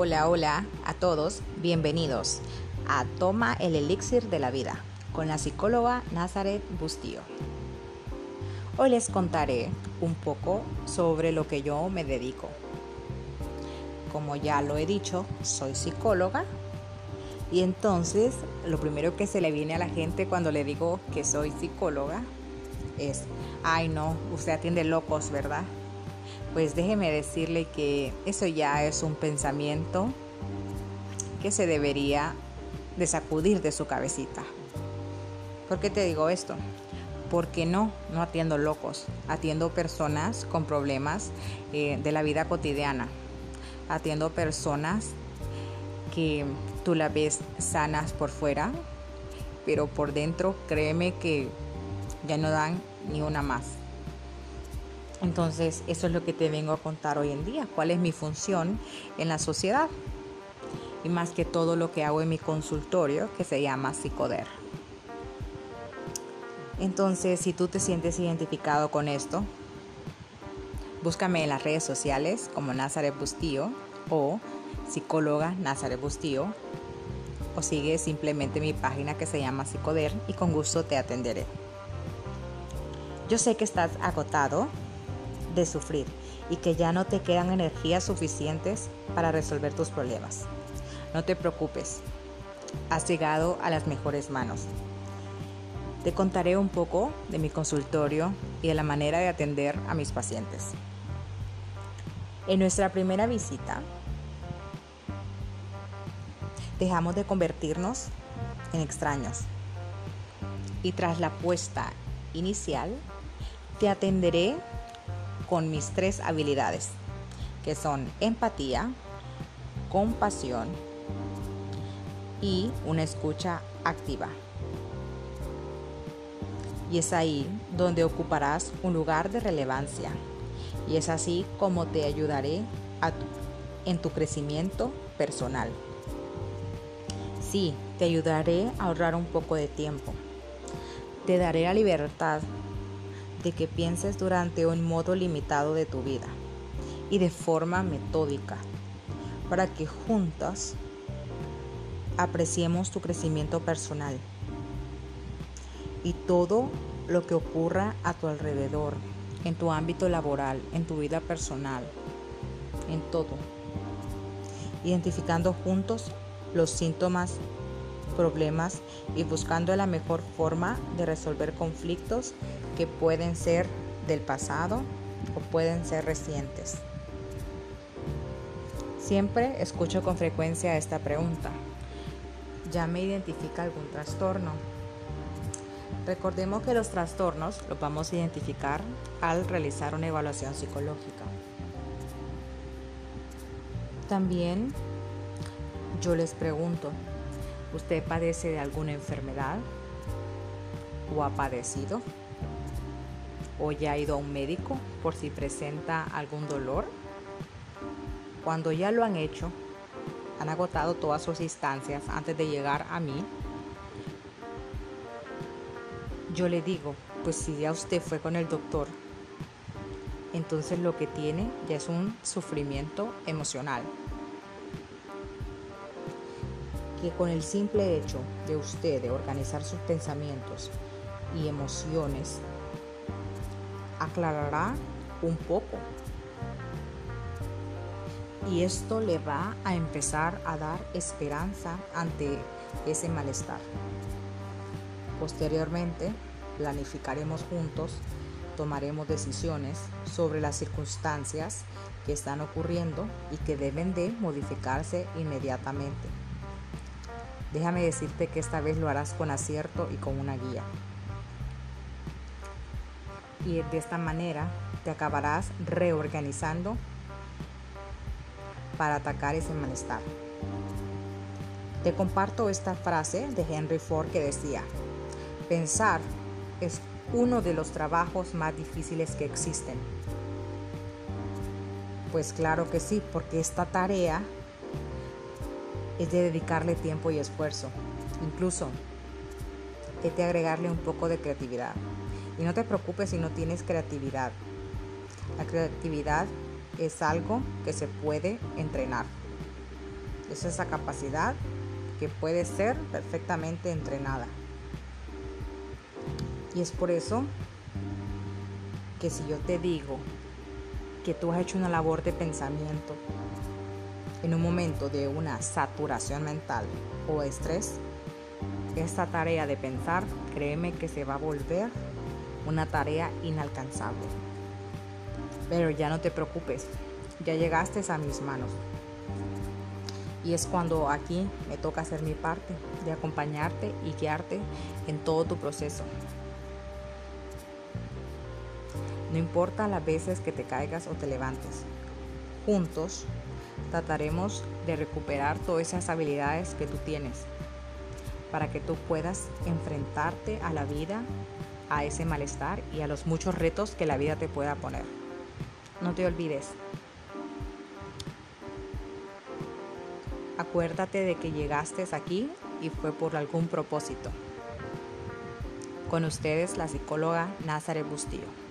Hola, hola a todos, bienvenidos a Toma el Elixir de la Vida con la psicóloga Nazaret Bustillo. Hoy les contaré un poco sobre lo que yo me dedico. Como ya lo he dicho, soy psicóloga y entonces lo primero que se le viene a la gente cuando le digo que soy psicóloga es, ay no, usted atiende locos, ¿verdad? Pues déjeme decirle que eso ya es un pensamiento que se debería de sacudir de su cabecita. ¿Por qué te digo esto? Porque no, no atiendo locos, atiendo personas con problemas eh, de la vida cotidiana, atiendo personas que tú la ves sanas por fuera, pero por dentro créeme que ya no dan ni una más. Entonces, eso es lo que te vengo a contar hoy en día, cuál es mi función en la sociedad y más que todo lo que hago en mi consultorio que se llama Psicoder. Entonces, si tú te sientes identificado con esto, búscame en las redes sociales como Nazaret Bustillo o psicóloga Nazaret Bustillo o sigue simplemente mi página que se llama Psicoder y con gusto te atenderé. Yo sé que estás agotado de sufrir y que ya no te quedan energías suficientes para resolver tus problemas. No te preocupes, has llegado a las mejores manos. Te contaré un poco de mi consultorio y de la manera de atender a mis pacientes. En nuestra primera visita, dejamos de convertirnos en extraños y tras la puesta inicial, te atenderé con mis tres habilidades, que son empatía, compasión y una escucha activa. Y es ahí donde ocuparás un lugar de relevancia. Y es así como te ayudaré en tu crecimiento personal. Sí, te ayudaré a ahorrar un poco de tiempo. Te daré la libertad de que pienses durante un modo limitado de tu vida y de forma metódica para que juntas apreciemos tu crecimiento personal y todo lo que ocurra a tu alrededor, en tu ámbito laboral, en tu vida personal, en todo. Identificando juntos los síntomas, problemas y buscando la mejor forma de resolver conflictos que pueden ser del pasado o pueden ser recientes. Siempre escucho con frecuencia esta pregunta. ¿Ya me identifica algún trastorno? Recordemos que los trastornos los vamos a identificar al realizar una evaluación psicológica. También yo les pregunto, ¿usted padece de alguna enfermedad o ha padecido? o ya ha ido a un médico por si presenta algún dolor. Cuando ya lo han hecho, han agotado todas sus instancias antes de llegar a mí, yo le digo, pues si ya usted fue con el doctor, entonces lo que tiene ya es un sufrimiento emocional. Que con el simple hecho de usted organizar sus pensamientos y emociones aclarará un poco. Y esto le va a empezar a dar esperanza ante ese malestar. Posteriormente, planificaremos juntos, tomaremos decisiones sobre las circunstancias que están ocurriendo y que deben de modificarse inmediatamente. Déjame decirte que esta vez lo harás con acierto y con una guía y de esta manera te acabarás reorganizando para atacar ese malestar. Te comparto esta frase de Henry Ford que decía, pensar es uno de los trabajos más difíciles que existen. Pues claro que sí, porque esta tarea es de dedicarle tiempo y esfuerzo. Incluso es de agregarle un poco de creatividad. Y no te preocupes si no tienes creatividad. La creatividad es algo que se puede entrenar. Es esa capacidad que puede ser perfectamente entrenada. Y es por eso que si yo te digo que tú has hecho una labor de pensamiento en un momento de una saturación mental o estrés, esta tarea de pensar, créeme que se va a volver una tarea inalcanzable. Pero ya no te preocupes, ya llegaste a mis manos. Y es cuando aquí me toca hacer mi parte de acompañarte y guiarte en todo tu proceso. No importa las veces que te caigas o te levantes. Juntos trataremos de recuperar todas esas habilidades que tú tienes para que tú puedas enfrentarte a la vida, a ese malestar y a los muchos retos que la vida te pueda poner. No te olvides. Acuérdate de que llegaste aquí y fue por algún propósito. Con ustedes la psicóloga Nazareth Bustillo.